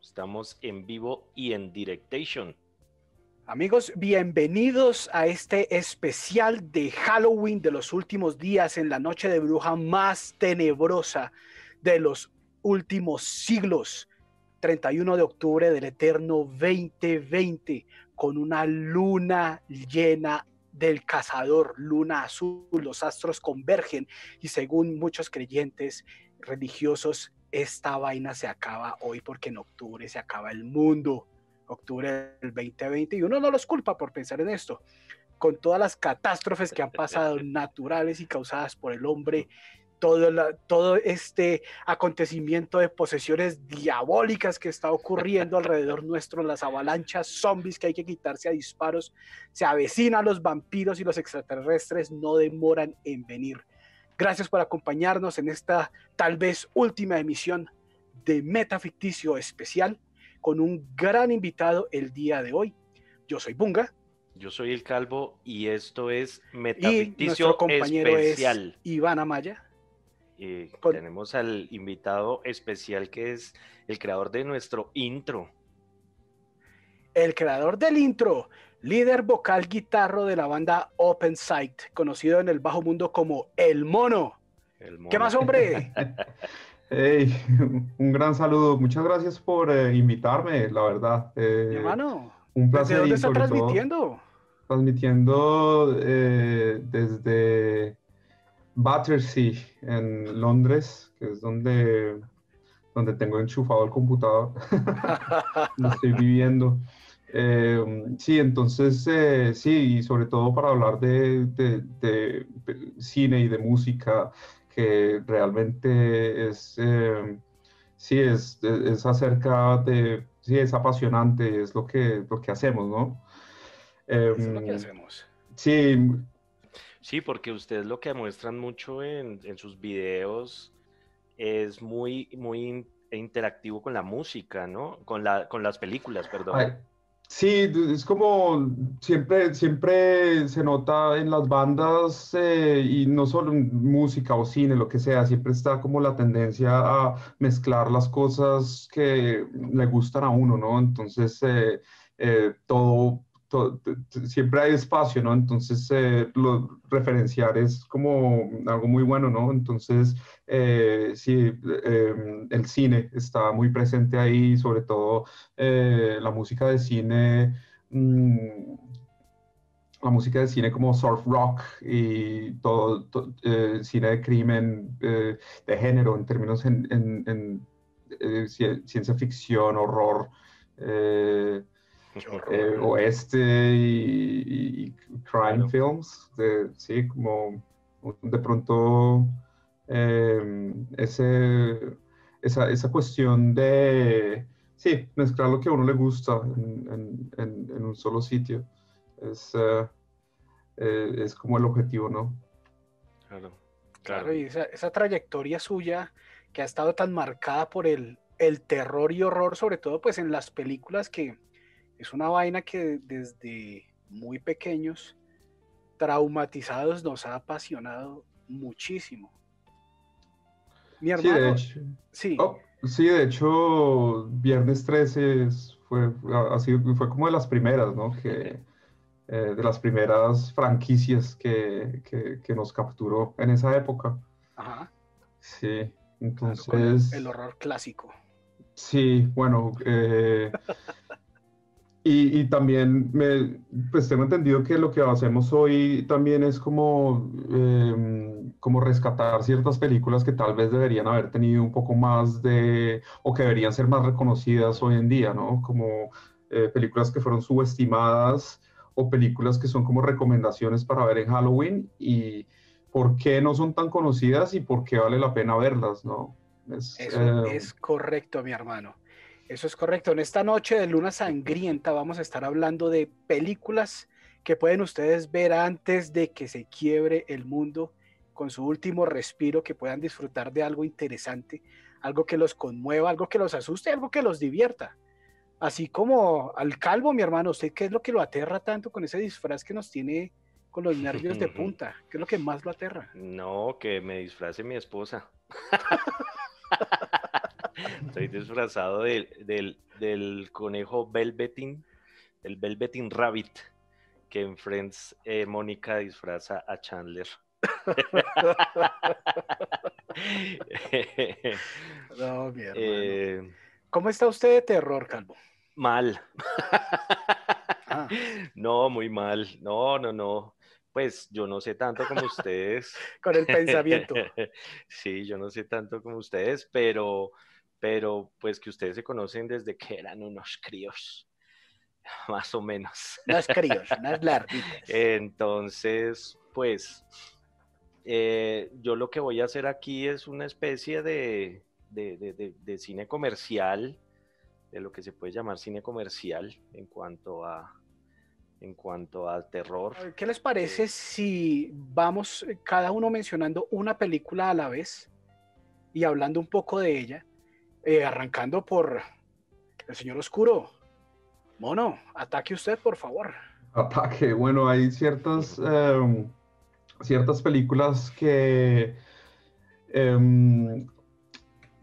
Estamos en vivo y en directation. Amigos, bienvenidos a este especial de Halloween de los últimos días en la noche de bruja más tenebrosa de los últimos siglos. 31 de octubre del eterno 2020, con una luna llena del cazador, luna azul, los astros convergen y según muchos creyentes religiosos, esta vaina se acaba hoy porque en octubre se acaba el mundo, octubre del 2020 y uno no los culpa por pensar en esto. Con todas las catástrofes que han pasado naturales y causadas por el hombre, todo, todo este acontecimiento de posesiones diabólicas que está ocurriendo alrededor nuestro, las avalanchas zombies que hay que quitarse a disparos, se avecinan los vampiros y los extraterrestres no demoran en venir. Gracias por acompañarnos en esta tal vez última emisión de Metaficticio Especial con un gran invitado el día de hoy. Yo soy Bunga. Yo soy el Calvo y esto es Metaficticio compañero Especial. Es Iván Amaya. Y tenemos al invitado especial que es el creador de nuestro intro. El creador del intro, líder vocal guitarro de la banda Open Sight, conocido en el bajo mundo como El Mono. ¿Qué más, hombre? hey, un gran saludo. Muchas gracias por eh, invitarme, la verdad. Eh, hermano, un placer. ¿Desde dónde está transmitiendo? transmitiendo eh, desde Battersea en Londres, que es donde, donde tengo enchufado el computador. Lo estoy viviendo. Eh, sí, entonces, eh, sí, y sobre todo para hablar de, de, cine y de música, que realmente es, eh, sí, es, es, acerca de, sí, es apasionante, es lo que, lo que hacemos, ¿no? es lo que hacemos. Sí, Sí, porque ustedes lo que muestran mucho en, sus videos es muy, muy interactivo con la música, ¿no? Con, la, con las películas, perdón. Sí, es como siempre, siempre se nota en las bandas eh, y no solo en música o cine, lo que sea, siempre está como la tendencia a mezclar las cosas que le gustan a uno, ¿no? Entonces, eh, eh, todo siempre hay espacio, ¿no? Entonces, eh, referenciar es como algo muy bueno, ¿no? Entonces, eh, sí, em, el cine está muy presente ahí, sobre todo eh, la música de cine, mm, la música de cine como surf rock y todo, cine de crimen, de género en términos en, en ciencia ficción, horror. Eh, oeste y, crime films, de, sí, como de pronto em, ese, esa, esa, cuestión de, sí, mezclar lo que a uno le gusta en, en, un solo sitio, es, eh, eh, es como el objetivo, ¿no? Claro, claro. y esa, esa, trayectoria suya que ha estado tan marcada por el, el terror y horror, sobre todo pues en las películas que es una vaina que desde muy pequeños, traumatizados, nos ha apasionado muchísimo. Mi hermano. Sí, de hecho. Oh, sí. de hecho, Viernes 13 fue, fue como de las primeras, ¿no? Que, eh, de las primeras franquicias que, que, nos capturó en esa época. Ajá. Sí, entonces. el horror clásico. Sí, bueno, eh, Y, también me, pues tengo entendido que lo que hacemos hoy también es como, em, como rescatar ciertas películas que tal vez deberían haber tenido un poco más de, o que deberían ser más reconocidas hoy en día, ¿no? Como eh, películas que fueron subestimadas o películas que son como recomendaciones para ver en Halloween y por qué no son tan conocidas y por qué vale la pena verlas, ¿no? Es, Eso eh, es correcto, mi hermano. Eso es correcto. En esta noche de luna sangrienta vamos a estar hablando de películas que pueden ustedes ver antes de que se quiebre el mundo con su último respiro, que puedan disfrutar de algo interesante, algo que los conmueva, algo que los asuste, algo que los divierta. Así como al calvo, mi hermano, ¿usted qué es lo que lo aterra tanto con ese disfraz que nos tiene con los nervios de punta? ¿Qué es lo que más lo aterra? No, que me disfrace mi esposa. Estoy disfrazado del, del, conejo Velvetin, el Velvetin Rabbit, que en Friends eh, Mónica disfraza a Chandler. no, mi eh, ¿Cómo está usted de terror, Calvo? Mal. Ah. No, muy mal. No, no, no. Pues yo no sé tanto como ustedes. Con el pensamiento. sí, yo no sé tanto como ustedes, pero, pero pues que ustedes se conocen desde que eran unos críos. Más o menos. Unos críos, unas larguitas. Entonces, pues, eh, yo lo que voy a hacer aquí es una especie de, de cine comercial, de lo que se puede llamar cine comercial en cuanto a, en cuanto al terror. ¿Qué les parece eh, si vamos eh, cada uno mencionando una película a la vez y hablando un poco de ella, eh, arrancando por El Señor Oscuro? Mono, ataque usted, por favor. Ataque, bueno, hay ciertas, em, ciertas películas que em,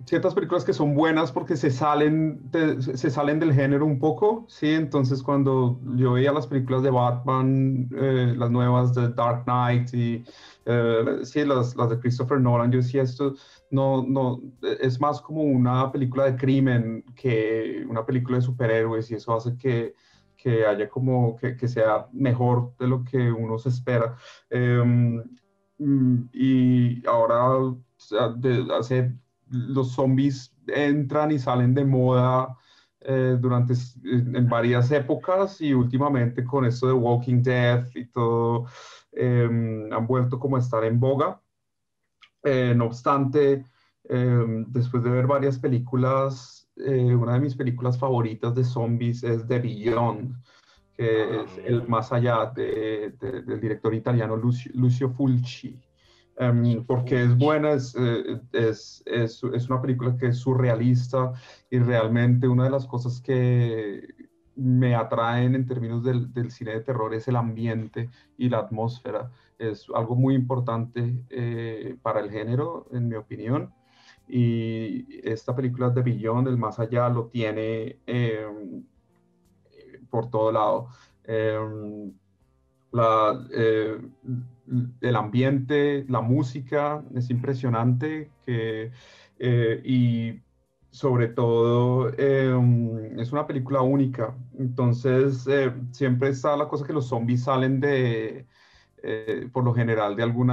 ciertas películas que son buenas porque se salen, se salen del género un poco, ¿sí? Entonces cuando yo veía las películas de Batman, eh, las nuevas de Dark Knight y eh, sí, las, las, de Christopher Nolan, yo decía esto, no, no, es más como una película de crimen que una película de superhéroes y eso hace que, que haya como, que, que, sea mejor de lo que uno se espera. Mm, y ahora, de, hace los zombies entran y salen de moda eh, durante en varias épocas y últimamente con esto de Walking Dead y todo em, han vuelto como a estar en boga. Eh, no obstante, em, después de ver varias películas, eh, una de mis películas favoritas de zombies es The Beyond, que ah, es el más allá del director italiano Lucio, Lucio Fulci. Em, porque es buena, eh, es, es, es, una película que es surrealista y realmente una de las cosas que me atraen en términos del, del cine de terror es el ambiente y la atmósfera. Es algo muy importante eh, para el género, en mi opinión. Y esta película de Billón, el más allá, lo tiene em, por todo lado. Em, la, eh, el ambiente, la música, es impresionante que, eh, y sobre todo em, es una película única. Entonces eh, siempre está la cosa que los zombies salen de, por lo general, de algún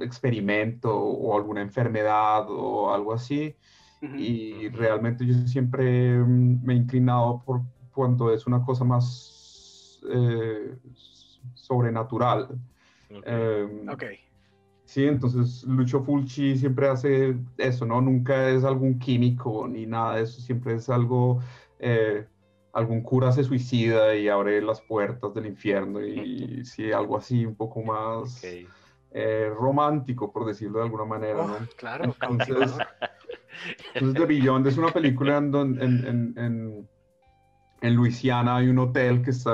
experimento o alguna enfermedad o algo así. Y realmente yo siempre me he inclinado por cuando es una cosa más sobrenatural. Em, ok. Sí, entonces Lucho Fulci siempre hace eso, ¿no? Nunca es algún químico ni nada de eso, siempre es algo, eh, algún cura se suicida y abre las puertas del infierno y sí, algo así un poco más eh, romántico, por decirlo de alguna manera, ¿no? Oh, claro. Entonces, entonces The Beyond es una película en, en, en en Luisiana hay un hotel que está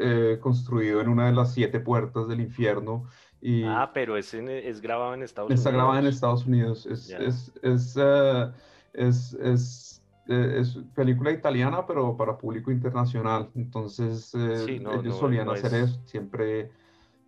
eh, construido en una de las siete puertas del infierno. Y ah, pero es, es grabado en Estados Unidos. Está grabado en Estados Unidos. Es, es, es, eh, es, eh, es, película italiana, pero para público internacional. Entonces, ellos solían hacer eso. Siempre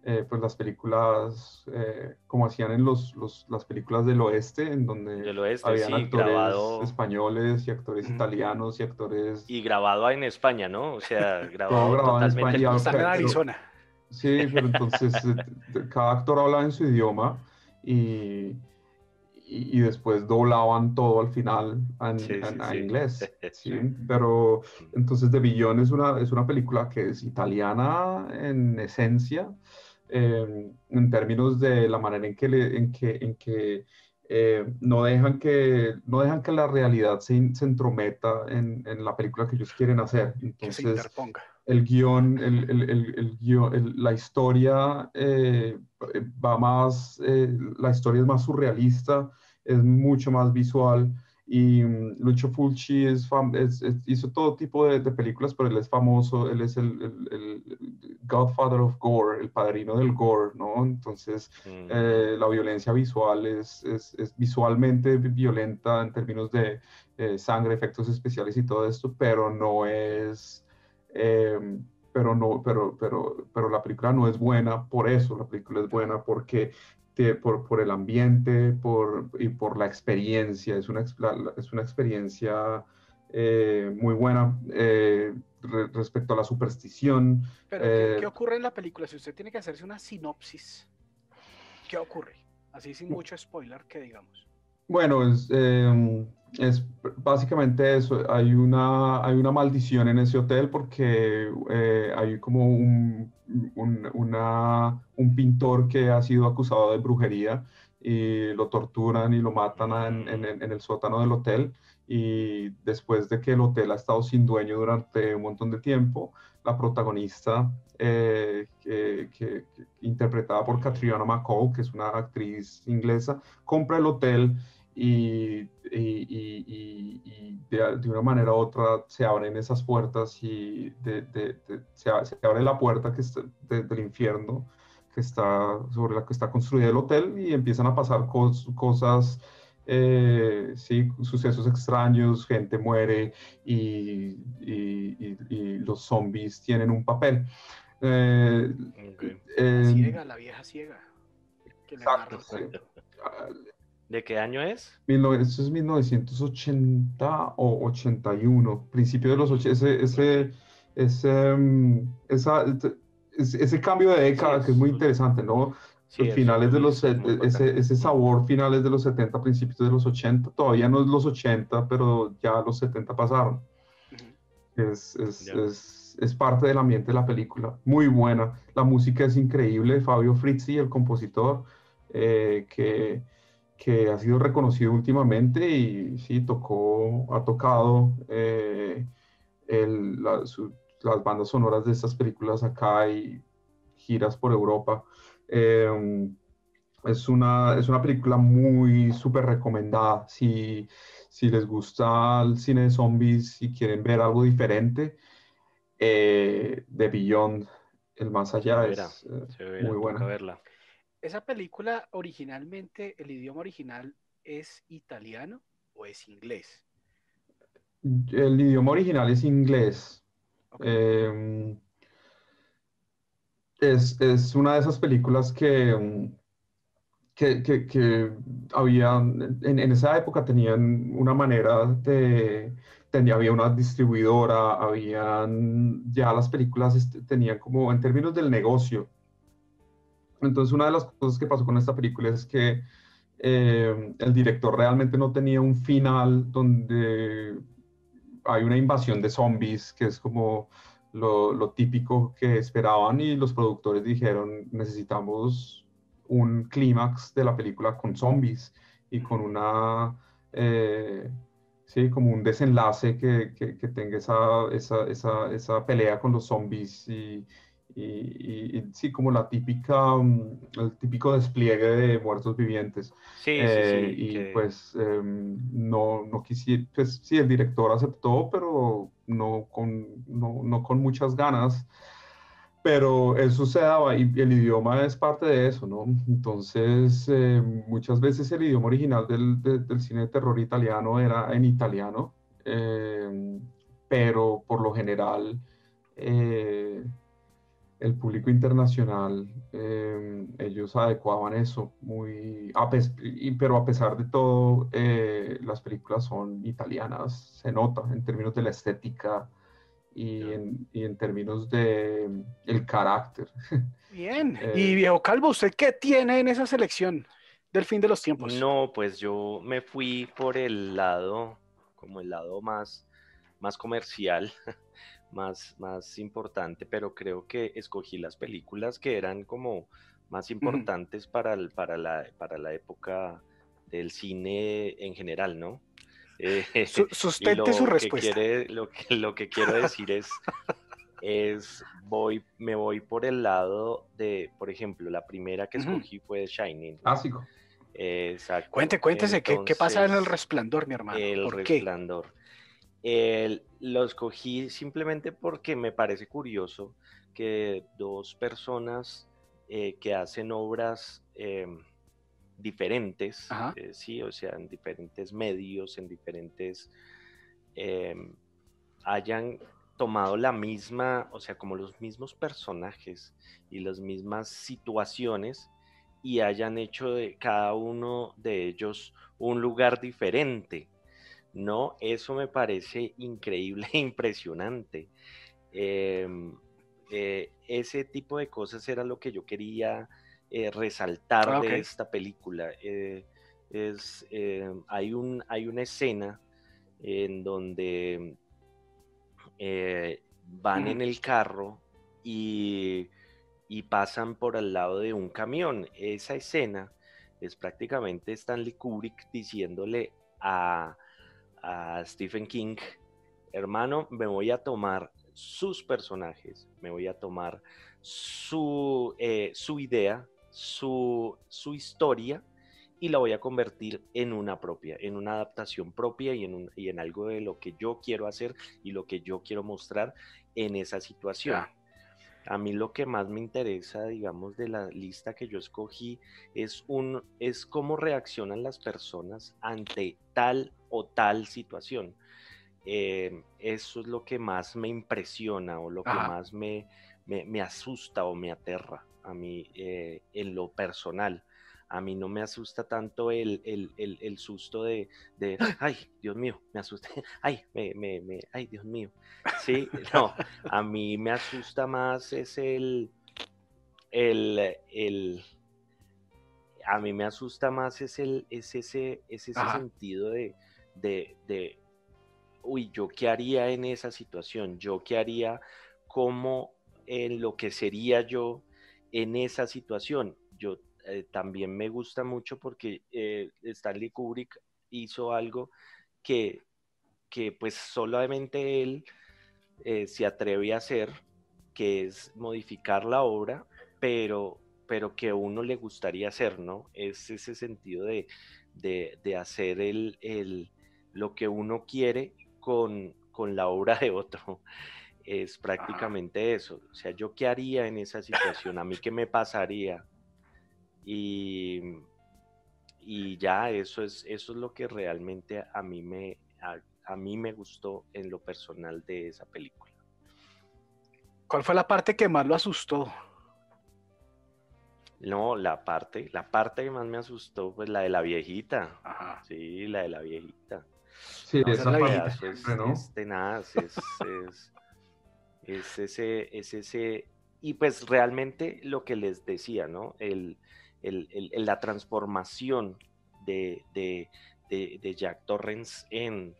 eh, pues las películas eh, como hacían en los, los, las películas del oeste, en donde habían actores españoles y actores italianos y actores... Y grabado en España, ¿no? O sea, grabado, totalmente en España. en Arizona. Sí, pero entonces eh, cada actor hablaba en su idioma y, y, después doblaban todo al final en, inglés. ¿sí? Pero entonces The Billón es una, es una película que es italiana en esencia, Em, en términos de la manera en que, en que, en que eh, no, dejan que, no dejan que la realidad se, se entrometa en, en, la película que ellos quieren hacer. Entonces, el guion, el, el, el, guion la historia eh, va más, eh, la historia es más surrealista, es mucho más visual Y mm, Lucio Fulci es, hizo todo tipo de, películas, pero él es famoso, él es el, el, Godfather of Gore, el padrino del gore, ¿no? Entonces, mm. eh, la violencia visual es, es, visualmente violenta en términos de eh, sangre, efectos especiales y todo esto, pero no es... Em, pero no, pero, pero, pero la película no es buena por eso, la película es buena porque por, por, el ambiente por, y por la experiencia. Es una, es una experiencia eh, muy buena eh, respecto a la superstición. Pero, ¿qué, ¿qué, eh, ocurre en la película? Si usted tiene que hacerse una sinopsis, ¿qué ocurre? Así sin mucho spoiler que digamos. Bueno, es, em, es básicamente eso. Hay una, hay una maldición en ese hotel porque eh, hay como un, un, una, un, pintor que ha sido acusado de brujería y lo torturan y lo matan en, en, en, el sótano del hotel. Y después de que el hotel ha estado sin dueño durante un montón de tiempo, la protagonista, eh, que, interpretada por Catriona McCall, que es una actriz inglesa, compra el hotel y, y, y, de, una manera u otra se abren esas puertas y de, de, se, se, abre la puerta que está del infierno que está sobre la que está construida el hotel y empiezan a pasar cosas, eh, sí, sucesos extraños, gente muere y, los zombies tienen un papel. Eh, la ciega, la vieja ciega. exacto, ¿De qué año es? Esto es 1980 o 81, principio de los 80, ese, ese, ese, mm, esa, ese, cambio de década que es muy interesante, ¿no? finales de los, ese, ese sabor finales de los 70, principios de los 80, todavía no es los 80, pero ya los 70 pasaron. Es, es, es, es, parte del ambiente de la película, muy buena. La música es increíble, Fabio Frizzi, el compositor, eh, que que ha sido reconocido últimamente y sí, tocó, ha tocado eh, las bandas sonoras de estas películas acá y giras por Europa. Em, es, una, es una película muy súper recomendada. Si, si les gusta el cine de zombies y quieren ver algo diferente, eh, The Beyond, el más allá, es eh, muy buena. Verla esa película originalmente, el idioma original es italiano o es inglés? El idioma original es inglés. Em, es, una de esas películas que, mm, que, había, en, esa época tenían una manera de, tenía, había una distribuidora, habían, ya las películas este, tenían como, en términos del negocio, entonces, una de las cosas que pasó con esta película es que eh, el director realmente no tenía un final donde hay una invasión de zombies, que es como lo, típico que esperaban, y los productores dijeron, necesitamos un clímax de la película con zombies y con una... Eh, sí, como un desenlace que, que, tenga esa, esa, esa, esa, pelea con los zombies y, y, sí, como la típica, mm, el típico despliegue de muertos vivientes. Sí, sí, eh, Y pues em, no, no quisiera, pues sí, el director aceptó, pero no con, no, no con muchas ganas. Pero eso se daba y el idioma es parte de eso, ¿no? Entonces, eh, muchas veces el idioma original del, del, cine de terror italiano era en italiano, em, pero por lo general eh, el público internacional, em, ellos adecuaban eso muy, pero a pesar de todo, eh, las películas son italianas, se nota en términos de la estética y, en, y en, términos de el carácter. Bien, eh, y viejo Calvo, ¿usted qué tiene en esa selección del fin de los tiempos? No, pues yo me fui por el lado, como el lado más, más comercial. más, más importante, pero creo que escogí las películas que eran como más importantes para, para, la, para la época del cine en general, ¿no? Eh, sustente su respuesta. lo, que, lo que quiero decir es, es voy, me voy por el lado de, por ejemplo, la primera que escogí fue Shining. Clásico. Exacto. Cuente, cuéntese, ¿qué, ¿qué, pasa en el resplandor, mi hermano? El resplandor. Lo escogí simplemente porque me parece curioso que dos personas eh, que hacen obras em, diferentes, eh, sí, o sea, en diferentes medios, en diferentes, hayan tomado la misma, o sea, como los mismos personajes y las mismas situaciones y hayan hecho de cada uno de ellos un lugar diferente. No, eso me parece increíble e impresionante. Em, eh, ese tipo de cosas era lo que yo quería eh, resaltar ah, de esta película. Eh, es, hay, un, hay una escena en donde van en el carro y, y, pasan por al lado de un camión. Esa escena es prácticamente Stanley Kubrick diciéndole a, a Stephen King, hermano, me voy a tomar sus personajes, me voy a tomar su, eh, su idea, su, su, historia y la voy a convertir en una propia, en una adaptación propia y en, un, y en algo de lo que yo quiero hacer y lo que yo quiero mostrar en esa situación. A mí lo que más me interesa, digamos, de la lista que yo escogí es, un, es cómo reaccionan las personas ante tal o tal situación. Em, eso es lo que más me impresiona o lo que más me, me, asusta o me aterra a mí eh, en lo personal. A mí no me asusta tanto el, el, el, susto de, de, ay, Dios mío, me asusté, ay, me, me, me, ay, Dios mío. Sí, no, a mí me asusta más es el, el, el, a mí me asusta más es el, es ese, es ese sentido de, de, de, uy, ¿yo qué haría en esa situación? ¿Yo qué haría como en lo que sería yo en esa situación? Yo eh, también me gusta mucho porque eh, Stanley Kubrick hizo algo que, que pues solamente él eh, se atreve a hacer, que es modificar la obra, pero, pero que a uno le gustaría hacer, ¿no? Es ese sentido de, de, hacer el, el, lo que uno quiere con, la obra de otro. Es prácticamente eso. O sea, ¿yo qué haría en esa situación? ¿A mí qué me pasaría? Y, y ya, eso es, eso es lo que realmente a mí, me, a, mí me gustó en lo personal de esa película. ¿Cuál fue la parte que más lo asustó? No, la parte, la parte que más me asustó, pues la de la viejita. Sí, la de la viejita. Sí, esa es, ¿no? es, tenaz, es, es, ese, es ese, y pues realmente lo que les decía, ¿no? El, el, el, la transformación de, de, de, Jack Torrens en,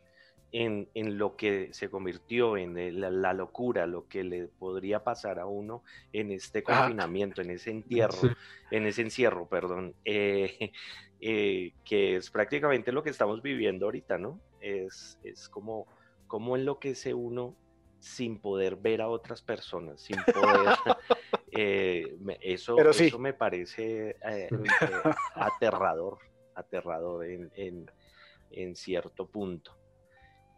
en, en, lo que se convirtió en la, locura, lo que le podría pasar a uno en este confinamiento, en ese entierro, en ese encierro, perdón, eh, eh, que es prácticamente lo que estamos viviendo ahorita, ¿no? Es, es como, como enloquece uno sin poder ver a otras personas, sin poder... Eh, eso, eso me parece eh, aterrador, aterrador en, en, en, cierto punto.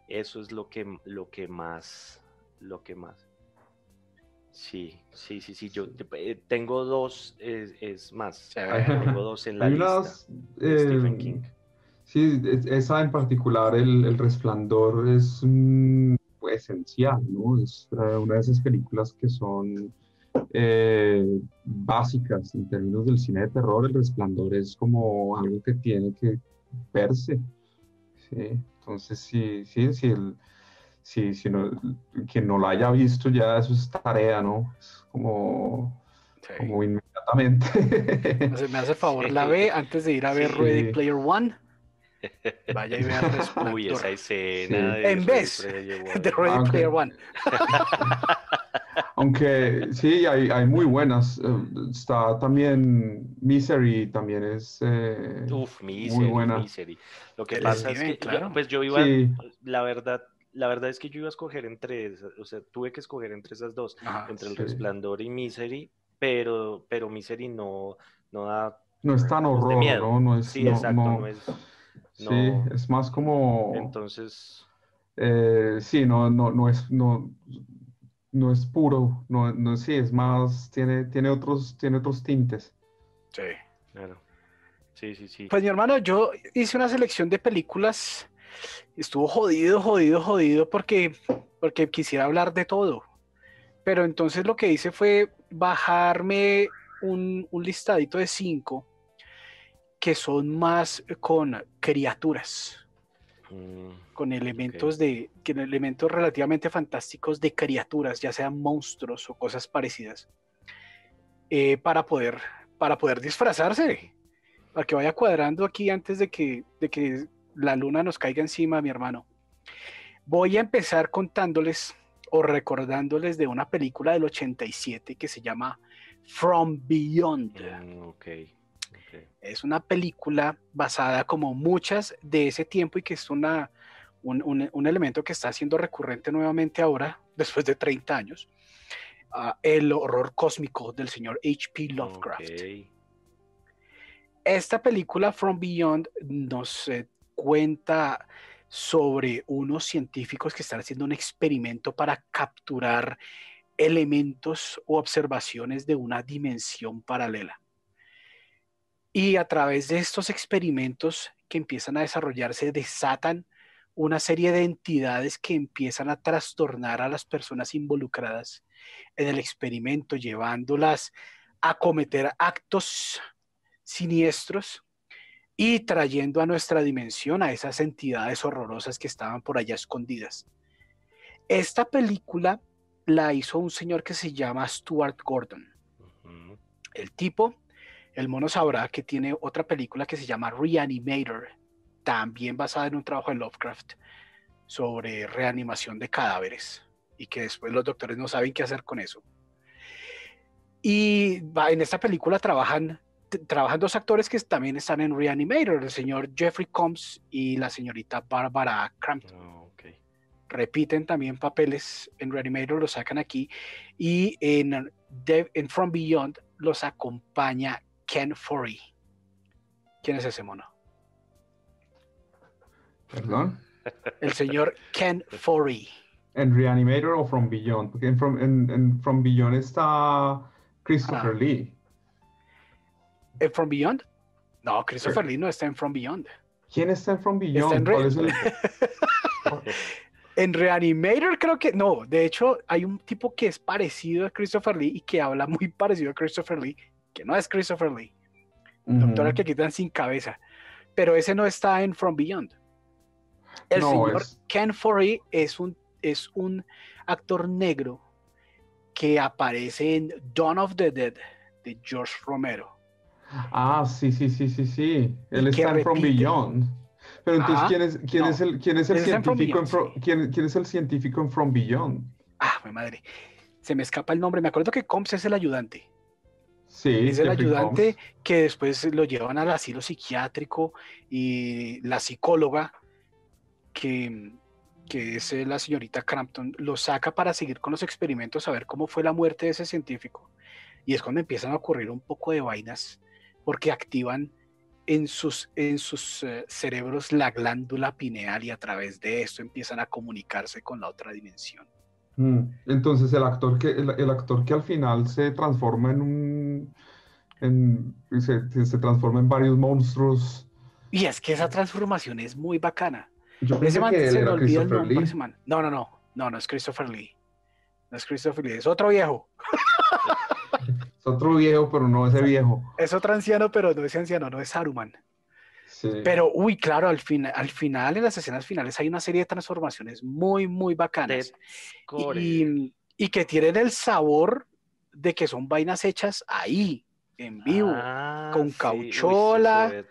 Eso es lo que, lo que más, lo que más. Sí, sí, sí, sí. Yo eh, tengo dos, es, más. Tengo dos en la lista. Stephen King. Sí, esa en particular, el, resplandor, es esencial, ¿no? Es una de esas películas que son eh, básicas en términos del cine de terror. El resplandor es como algo que tiene que verse. ¿sí? Entonces, sí, sí, sí, el, sí, si no, quien no la haya visto ya eso es tarea, ¿no? Es como, como inmediatamente. me hace favor, la ve antes de ir a ver Ready Player One. Vaya y vea Uy, esa escena En vez de Ready ah, Player One. Aunque sí, hay, hay, muy buenas. Eh, está también Misery, también es eh, muy buena. Misery. Lo que pasa es que, claro. pues yo iba, la verdad, la verdad es que yo iba a escoger entre, o sea, tuve que escoger entre esas dos, entre El Resplandor y Misery, pero, pero Misery no, no da No es tan de horror, miedo. ¿no? No es, Sí, no- exacto. no- no es- sí, no. es más como, Entonces, eh, sí, no, no, no es, no, no es puro, no, no, sí, es más, tiene, tiene otros, tiene otros tintes. Sí. claro. Sí, sí, sí. Pues mi hermano, yo hice una selección de películas. Estuvo jodido, jodido, jodido porque, porque quisiera hablar de todo. Pero entonces lo que hice fue bajarme un, un listadito de cinco que son más con criaturas, Mm, con elementos de, elementos relativamente fantásticos de criaturas, ya sean monstruos o cosas parecidas, eh, para poder, para poder disfrazarse para que vaya cuadrando aquí antes de que, de que la luna nos caiga encima, mi hermano. Voy a empezar contándoles o recordándoles de una película del 87 que se llama From Beyond. mm, ok. Es una película basada como muchas de ese tiempo y que es una, un, un- un elemento que está siendo recurrente nuevamente ahora, después de 30 años. el horror cósmico del señor H.P. Lovecraft. Esta película From Beyond nos eh, cuenta sobre unos científicos que están haciendo un experimento para capturar elementos o observaciones de una dimensión paralela. Y a través de estos experimentos que empiezan a desarrollarse, desatan una serie de entidades que empiezan a trastornar a las personas involucradas en el experimento, llevándolas a cometer actos siniestros y trayendo a nuestra dimensión a esas entidades horrorosas que estaban por allá escondidas. Esta película la hizo un señor que se llama Stuart Gordon. El tipo, el mono sabrá que tiene otra película que se llama Reanimator, también basada en un trabajo de Lovecraft sobre reanimación de cadáveres y que después los doctores no saben qué hacer con eso. Y en esta película trabajan, trabajan dos actores que también están en Reanimator, el señor Jeffrey Combs y la señorita Barbara Crampton Ah, repiten también papeles en Reanimator, lo sacan aquí, y en From Beyond los acompaña Ken Forey. ¿Quién es ese mono? ¿Perdón? El señor Ken Forey. ¿En Reanimator o From Beyond? Porque en From, en- en From Beyond está Christopher Ah. Lee. ¿En From Beyond? No, Christopher Lee no está en From Beyond. ¿Quién está en From Beyond? en ¿Cuál Re- es el- En Reanimator creo que no. De hecho, hay un tipo que es parecido a Christopher Lee y que habla muy parecido a Christopher Lee, que no es Christopher Lee. Doctor al que quitan sin cabeza. Pero ese no está en From Beyond. El No, señor es- Ken Forey es un, es un actor negro que aparece en Dawn of the Dead de George Romero. Ah, sí, sí, sí, sí, sí. Él está en From. Beyond. Pero entonces. ¿quién es, quién No. es el, quién es el está en From científico en Beyond, sí. quién, quién es el científico en From Beyond? Ah, mi madre. Se me escapa el nombre. Me acuerdo que Combs es el ayudante. Sí, es el ayudante que después lo llevan al asilo psiquiátrico y la psicóloga, que, que es eh, la señorita Crampton, lo saca para seguir con los experimentos, a ver cómo fue la muerte de ese científico. Y es cuando empiezan a ocurrir un poco de vainas, porque activan en sus, en sus eh, cerebros la glándula pineal y a través de esto empiezan a comunicarse con la otra dimensión. Mm, Entonces el actor que el, el actor que al final se transforma en un en, se, se transforma en varios monstruos. Y es que esa transformación es muy bacana. Yo Ese pensé man que él se me era olvida el Christopher nombre, Lee. ese man. No, no, no. No, no es Christopher Lee. No es Christopher Lee. Es otro viejo. Es otro viejo, pero no ese viejo. Es otro anciano, pero no es anciano, no es Saruman. Sí. Pero, uy, claro, al, fin, al final, en las escenas finales, hay una serie de transformaciones muy, muy bacanas. Y, y que tienen el sabor de que son vainas hechas ahí, en vivo. Ah, con sí, cauchola.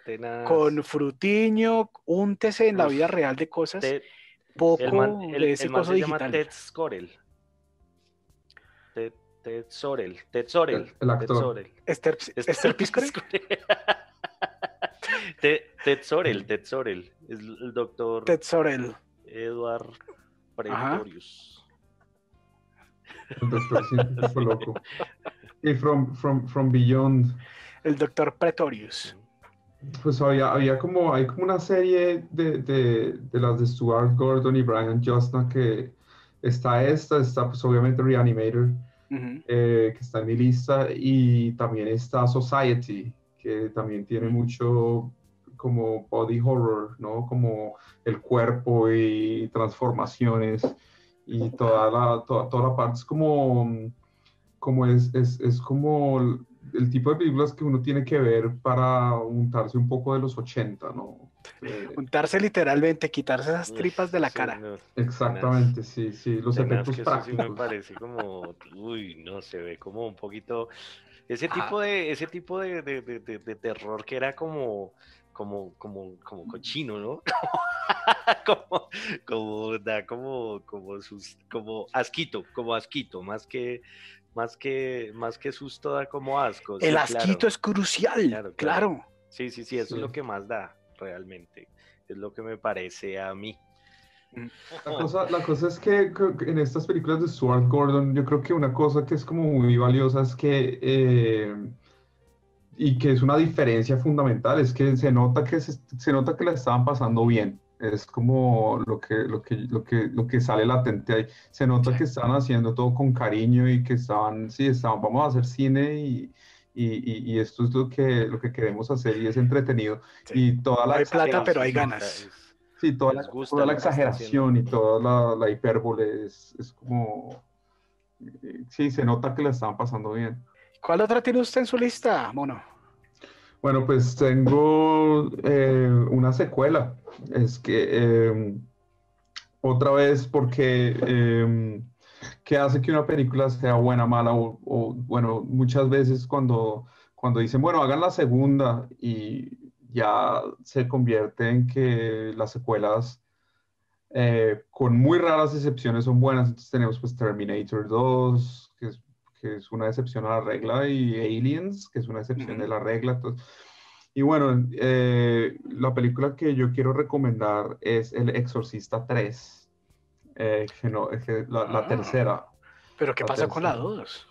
Con frutiño, úntese en la Uf, vida real de cosas, Ted- poco el man, el- de ese el man se llama digital. Ted Scorell. Ted, Ted Sorel. Ted Sorel. El- el actor. Ted Sorel. Esther, Es- Esther. Ted, Ted Sorel, Ted Sorel. Es el doctor Ted Sorel. Edward Pretorius. El doctor científico loco. Y From, from, from Beyond. el doctor Pretorius. Pues había, había como, hay como una serie de, de, de las de Stuart Gordon y Brian Justna que está esta, está pues obviamente Reanimator, eh, que está en mi lista, y también está Society, que también tiene mucho como body horror, ¿no? Como el cuerpo y transformaciones y toda la, toda, toda la parte es como, como es, es, es como el tipo de películas que uno tiene que ver para untarse un poco de los 80, ¿no? Eh, untarse literalmente, quitarse esas tripas de la cara. Exactamente, sí, sí, los efectos prácticos. sí me parece como, uy, no, se ve como un poquito, ese tipo de, ese tipo de, de, de, terror que era como, como, como, como cochino, ¿no? como, como, da como, como sus, como asquito, como asquito, más que, más que, más que susto da como asco. El asquito es crucial, claro, Sí, sí, sí, eso es lo que más da realmente. Es lo que me parece a mí. La cosa, la cosa es que en estas películas de Stuart Gordon, yo creo que una cosa que es como muy valiosa es que, eh, y que es una diferencia fundamental, es que se nota que, se, se nota que la estaban pasando bien es como lo que, lo que, lo que, lo que sale latente ahí. Se nota que están haciendo todo con cariño y que estaban, sí, estaban, vamos a hacer cine y, y, y, esto es lo que, lo que queremos hacer y es entretenido. Y toda la... hay plata, pero hay ganas. Sí, toda la, toda la exageración y toda la, la hipérbole es, es, como... Sí, se nota que la estaban pasando bien. ¿Cuál otra tiene usted en su lista, Mono? Bueno, pues tengo eh, una secuela. Es que em, otra vez porque em, ¿qué hace que una película sea buena, mala? O, bueno, muchas veces cuando, cuando dicen, bueno, hagan la segunda y ya se convierte en que las secuelas, eh, con muy raras excepciones, son buenas. Entonces tenemos pues Terminator 2, que es que es una excepción a la regla, y Aliens, que es una excepción de la regla. y bueno, eh, la película que yo quiero recomendar es El Exorcista 3, eh, que no, es la, la, ah. tercera. ¿Pero qué pasa con la 2?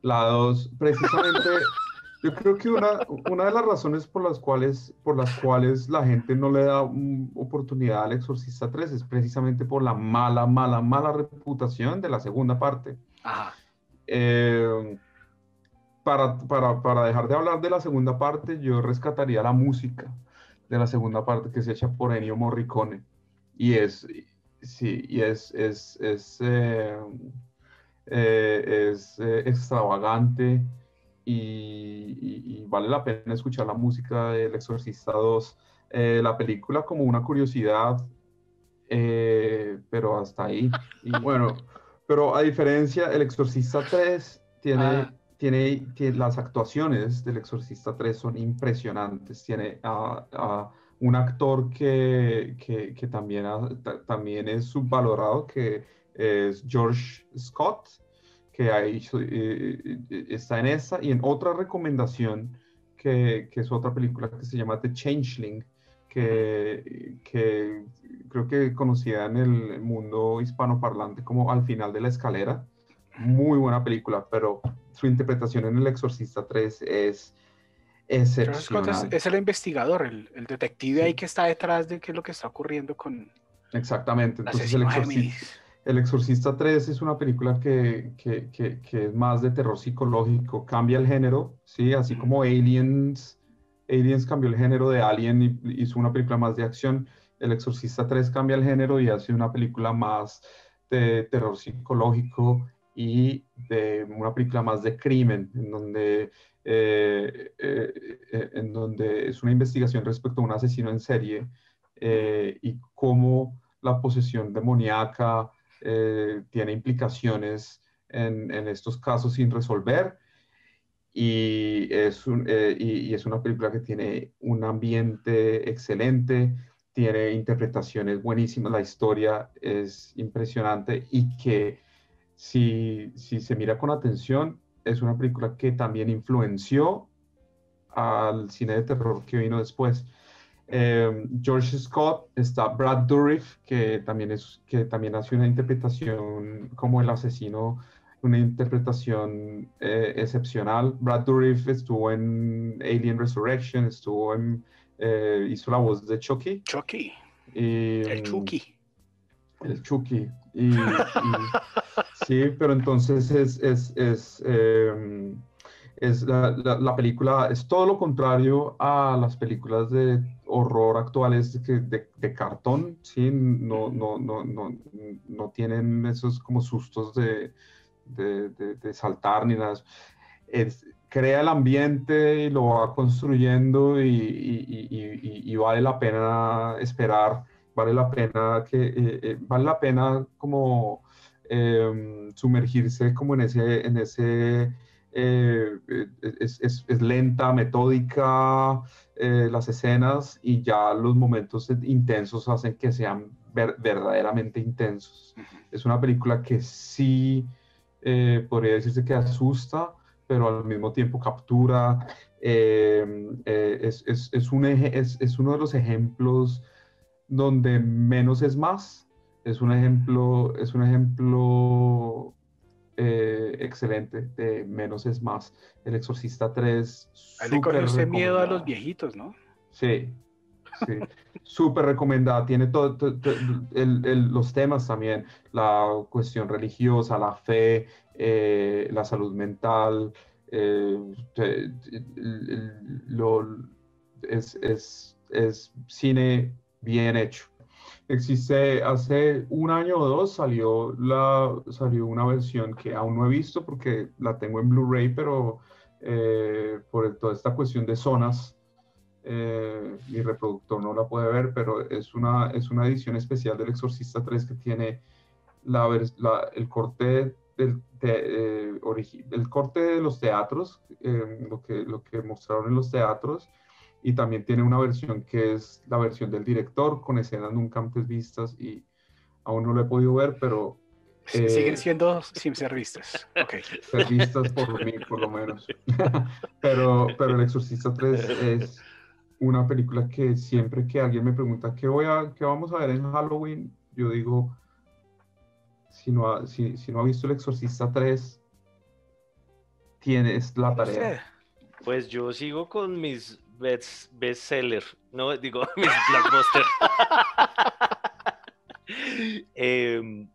La 2, precisamente, yo creo que una, una de las razones por las, cuales, por las cuales la gente no le da oportunidad al Exorcista 3 es precisamente por la mala, mala, mala reputación de la segunda parte. Ajá. Eh, para, para, para, dejar de hablar de la segunda parte, yo rescataría la música de la segunda parte que se echa por Ennio Morricone. Y es, sí, y es, es, es, eh, eh, es extravagante y, y, vale la pena escuchar la música del Exorcista 2. la película como una curiosidad, pero hasta ahí. Y bueno. Pero a diferencia, El Exorcista 3 tiene, ah. tiene, las actuaciones del Exorcista 3 son impresionantes. Tiene a, un actor que, que, también, también es subvalorado, que es George Scott, que ha eh, eh, está en esa. Y en otra recomendación, que, que es otra película que se llama The Changeling, que, que creo que conocida en el mundo hispanoparlante como Al final de la escalera. Muy buena película, pero su interpretación en El Exorcista 3 es excepcional. Es, el investigador, el, el detective ahí que está detrás de qué es lo que está ocurriendo con... Exactamente, entonces el exorcista, el exorcista, 3 es una película que, que, que, que, es más de terror psicológico, cambia el género, ¿sí? Así como Aliens, Aliens cambió el género de Alien y hizo una película más de acción el Exorcista 3 cambia el género y hace una película más de terror psicológico y de una película más de crimen, en donde, eh, eh, eh, en donde es una investigación respecto a un asesino en serie y cómo la posesión demoníaca tiene implicaciones en, estos casos sin resolver. Y es, un, y es una película que tiene un ambiente excelente, tiene interpretaciones buenísimas, la historia es impresionante y que si, si se mira con atención, es una película que también influenció al cine de terror que vino después. Eh, George Scott, está Brad Dourif, que también, es, que también hace una interpretación como el asesino una interpretación eh, excepcional. Brad Dourif estuvo en Alien Resurrection, estuvo en, eh, hizo la voz de Chucky. Chucky. el Chucky. El Chucky. Y, sí, pero entonces es, es, es, em, es la, la, película, es todo lo contrario a las películas de horror actuales de, de, cartón, ¿sí? No, no, no, no, no tienen esos como sustos de, de, saltar ni nada. Es, crea el ambiente y lo va construyendo y, y, y, vale la pena esperar, vale la pena que, eh, eh, vale la pena como em, sumergirse como en ese, en ese eh, es, es, es, lenta, metódica, las escenas y ya los momentos intensos hacen que sean verdaderamente intensos. Es una película que sí eh, podría decirse que asusta, pero al mismo tiempo captura. Eh, eh, es, es, es, un eje, es, es, uno de los ejemplos donde menos es más. Es un ejemplo, es un ejemplo excelente de menos es más. El Exorcista 3. le cogió ese miedo a los viejitos, ¿no? Sí, Sí, súper recomendada. Tiene todo, los temas también, la cuestión religiosa, la fe, eh, la salud mental. Eh, es, es, es, cine bien hecho. Existe hace un año o dos salió, la, salió una versión que aún no he visto porque la tengo en Blu-ray, pero eh, por toda esta cuestión de zonas eh, mi reproductor no la puede ver, pero es una, es una edición especial del Exorcista 3 que tiene la, el corte del, eh, el corte de los teatros, eh, lo, que, lo que mostraron en los teatros, y también tiene una versión que es la versión del director con escenas nunca antes vistas y aún no lo he podido ver, pero... siguen siendo sin ser vistas. Okay. Ser vistas por mí, por lo menos. pero, pero el Exorcista 3 es una película que siempre que alguien me pregunta qué, voy a, qué vamos a ver en Halloween, yo digo, si no ha, si, no ha visto El Exorcista 3, tienes la tarea. Pues yo sigo con mis best, bestsellers, no digo mis blockbusters. Em,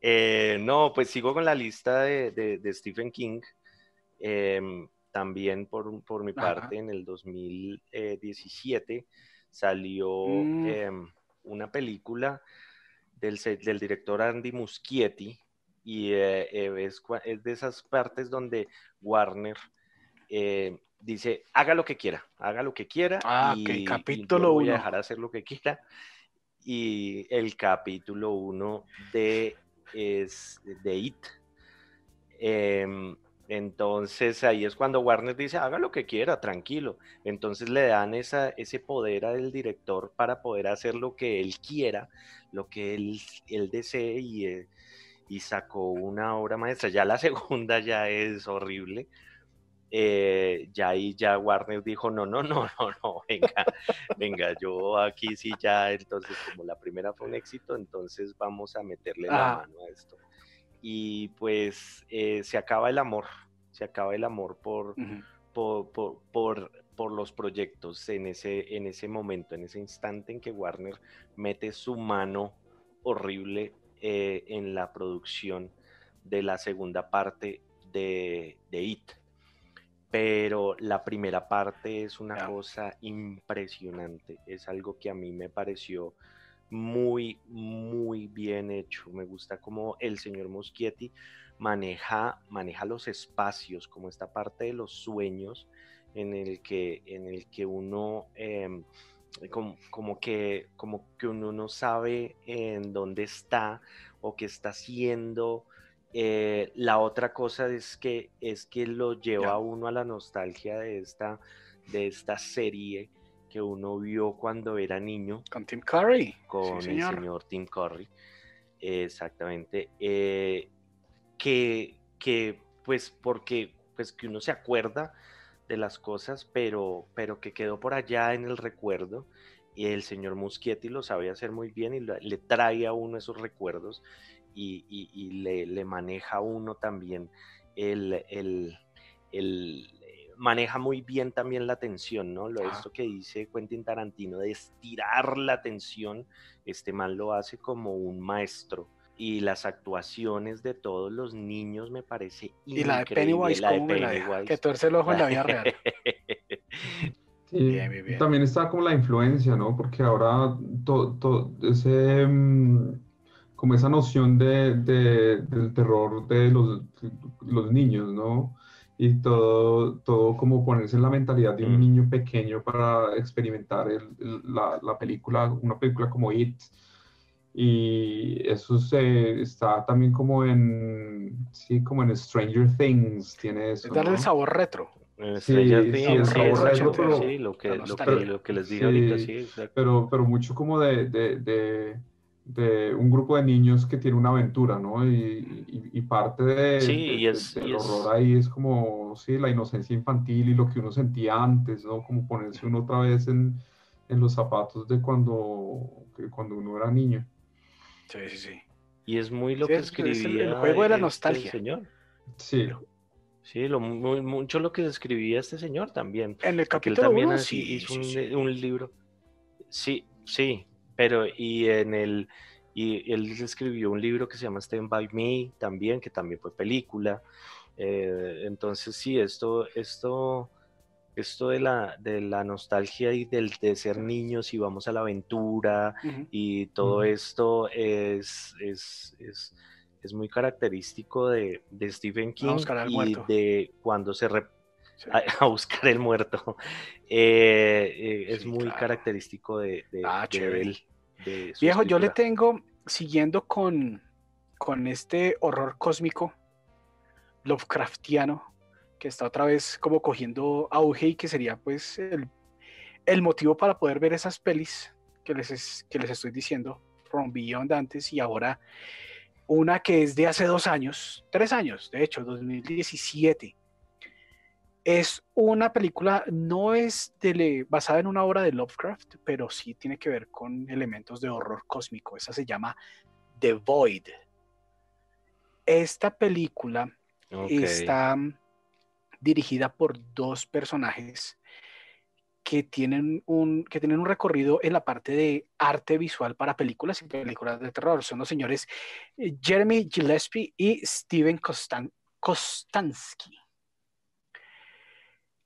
eh, no, pues sigo con la lista de, de, Stephen King. Eh, también por, por mi parte en el 2017 salió mm. em, una película del, del, director Andy Muschietti y eh, eh, es, de esas partes donde Warner eh, dice, haga lo que quiera, haga lo que quiera ah, y, capítulo voy a dejar hacer lo que quiera. Y el capítulo 1 de, es de It. Em, entonces ahí es cuando Warner dice, haga lo que quiera, tranquilo. Entonces le dan esa, ese poder al director para poder hacer lo que él quiera, lo que él, él desee y, eh, y, sacó una obra maestra. Ya la segunda ya es horrible. Eh, ya ahí ya Warner dijo, no, no, no, no, no, venga, venga, yo aquí sí ya, entonces como la primera fue un éxito, entonces vamos a meterle la ah. mano a esto y pues eh, se acaba el amor, se acaba el amor por, por, los proyectos en ese, en ese momento, en ese instante en que Warner mete su mano horrible eh, en la producción de la segunda parte de, de It. Pero la primera parte es una cosa impresionante, es algo que a mí me pareció muy, muy bien hecho. Me gusta cómo el señor Moschietti maneja, maneja los espacios, como esta parte de los sueños en el que, en el que uno... Em, como, que, como que uno no sabe en dónde está o qué está haciendo. Eh, la otra cosa es que, es que lo lleva a uno a la nostalgia de esta, de esta serie que uno vio cuando era niño. Con Tim Curry. Con el señor Tim Curry. Exactamente. Eh, que, que, pues, porque, pues, que uno se acuerda de las cosas, pero, pero que quedó por allá en el recuerdo. Y el señor Muschietti lo sabe hacer muy bien y le trae a uno esos recuerdos. Y, le, maneja uno también el, el, el, maneja muy bien también la tensión, ¿no? Lo esto que dice Quentin Tarantino de estirar la tensión, este man lo hace como un maestro y las actuaciones de todos los niños me parece increíble. Y la de Pennywise, la de Pennywise. que tuerce el ojo en la vida real. Sí, También está como la influencia, ¿no? Porque ahora todo, ese mm, como esa noción de, del terror de los, los, niños, ¿no? Y todo, todo como ponerse en la mentalidad de un mm. niño pequeño para experimentar la, la, película, una película como It, y eso se está también como en sí como en Stranger Things tiene eso darle el sabor retro. Sí, el sabor retro pero, sí, lo que, lo que, les dije ahorita sí pero pero mucho como de, de, de, un grupo de niños que tiene una aventura no y, y, parte de, sí, del horror ahí es como sí la inocencia infantil y lo que uno sentía antes no como ponerse uno otra vez en, en los zapatos de cuando cuando uno era niño Sí, sí, sí. Y es muy lo que escribía. el, juego de la este nostalgia. señor. Sí. Sí, lo, mucho lo que escribía este señor también. En el capítulo también uno, sí, hizo un, libro. Sí, sí, pero y en el y él escribió un libro que se llama Stand by Me también, que también fue película. Eh, entonces sí, esto, esto esto de la, de la nostalgia y del de ser niños y vamos a la aventura y todo esto es, es, es, es, muy característico de, de Stephen King y de cuando se a, buscar el muerto eh, eh, es muy característico de, de, ah, él. Viejo, yo le tengo, siguiendo con, con este horror cósmico Lovecraftiano, que está otra vez como cogiendo auge y que sería pues el, motivo para poder ver esas pelis que les, que les estoy diciendo, From Beyond antes y ahora una que es de hace dos años, tres años, de hecho, 2017. Es una película, no es basada en una obra de Lovecraft, pero sí tiene que ver con elementos de horror cósmico. Esa se llama The Void. Esta película está dirigida por dos personajes que tienen un, que tienen un recorrido en la parte de arte visual para películas y películas de terror. Son los señores eh, Jeremy Gillespie y Steven Kostansky.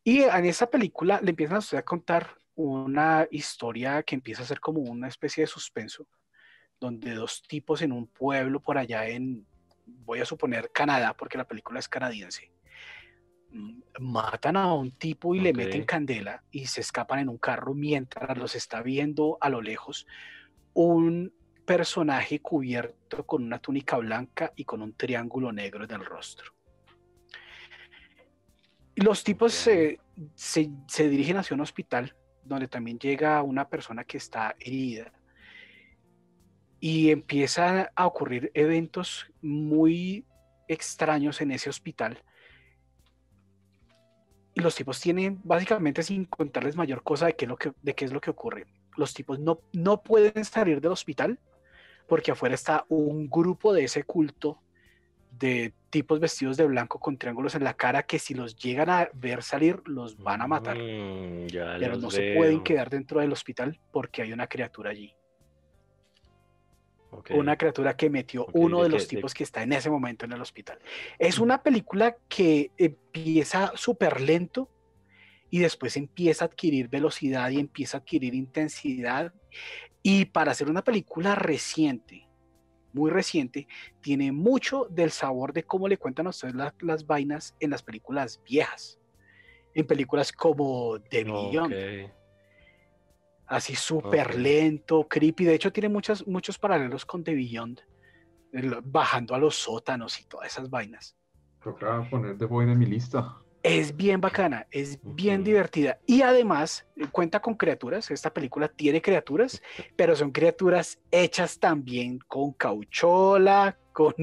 Y en esa película le empiezan a contar una historia que empieza a ser como una especie de suspenso, donde dos tipos en un pueblo por allá en, voy a suponer, Canadá, porque la película es canadiense, matan a un tipo y le meten candela y se escapan en un carro mientras los está viendo a lo lejos un personaje cubierto con una túnica blanca y con un triángulo negro en el rostro. Los tipos se, se dirigen hacia un hospital donde también llega una persona que está herida y empiezan a ocurrir eventos muy extraños en ese hospital los tipos tienen, básicamente sin contarles mayor cosa de qué es lo que, de qué es lo que ocurre. Los tipos no, no pueden salir del hospital porque afuera está un grupo de ese culto de tipos vestidos de blanco con triángulos en la cara que si los llegan a ver salir los van a matar. Mm, pero no se pueden quedar dentro del hospital porque hay una criatura allí. Una criatura que metió uno de, los tipos que está en ese momento en el hospital. Es una película que empieza súper lento y después empieza a adquirir velocidad y empieza a adquirir intensidad. Y para hacer una película reciente, muy reciente, tiene mucho del sabor de cómo le cuentan a ustedes las vainas en las películas viejas. En películas como The Beyond así súper lento, creepy. De hecho, tiene muchos, muchos paralelos con The Beyond, bajando a los sótanos y todas esas vainas. Toca poner The Boy en mi lista. Es bien bacana, es bien divertida. Y además eh, cuenta con criaturas. Esta película tiene criaturas, pero son criaturas hechas también con cauchola, con,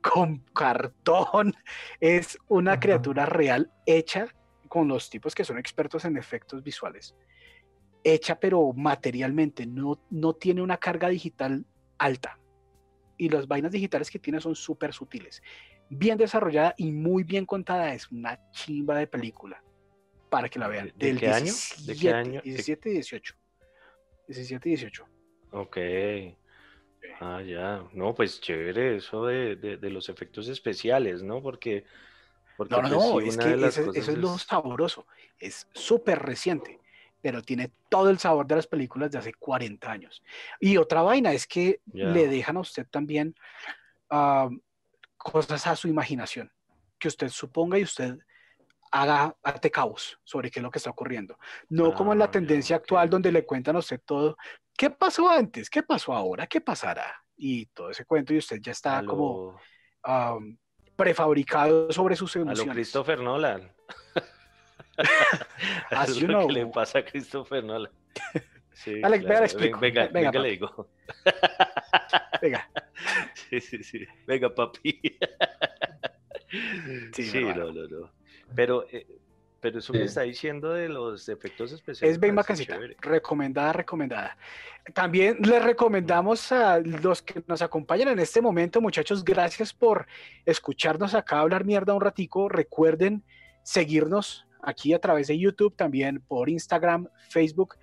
con cartón. Es una criatura real hecha con los tipos que son expertos en efectos visuales hecha pero materialmente, no, no tiene una carga digital alta. y las vainas digitales que tiene son súper sutiles. Bien desarrollada y muy bien contada. Es una chimba de película. Para que la vean. ¿De, Del qué año? 17, ¿De qué año? 17 y 18. 17 y 18. Ok. Ah, ya. No, pues chévere eso de, de- de los efectos especiales, ¿no? Porque, porque No, no, pues, no, es que ese- eso es lo sabroso. Es súper reciente, pero tiene todo el sabor de las películas de hace 40 años. Y otra vaina es que Ya. le dejan a usted también ah, cosas a su imaginación, que usted suponga y usted haga arte cabos sobre qué es lo que está ocurriendo. No como en Ah, la ya, tendencia actual donde le cuentan a usted todo, ¿qué pasó antes? ¿Qué pasó ahora? ¿Qué pasará? Y todo ese cuento y usted ya está como ah, prefabricado sobre sus a lo emociones. Christopher Nolan. As es you lo que le pasa a Christopher Nolan. Sí, venga, le claro. Venga, Venga, venga, papi. le digo. Venga, Sí, sí, sí. Venga, papi. Sí, Sí, no, no, no. Pero, eh, pero eso que Sí. está diciendo de los efectos especiales. es bien me bacancita. Recomendada, recomendada. También les recomendamos a los que nos acompañan en este momento, muchachos, gracias por escucharnos acá hablar mierda un ratico. Recuerden seguirnos aquí a través de YouTube, también por Instagram, Facebook.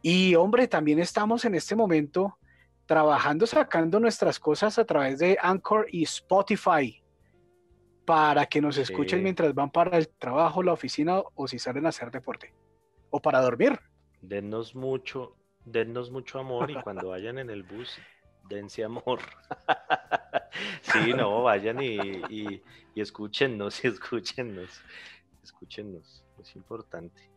Y hombre, también estamos en este momento trabajando, sacando nuestras cosas a través de Anchor y Spotify para que nos escuchen mientras van para el trabajo, la oficina o si salen a hacer deporte o para dormir. Dennos mucho, dennos mucho amor y cuando vayan en el bus, dense amor. sí, no, vayan y, y, y escúchennos, y escúchennos, escúchennos, es importante.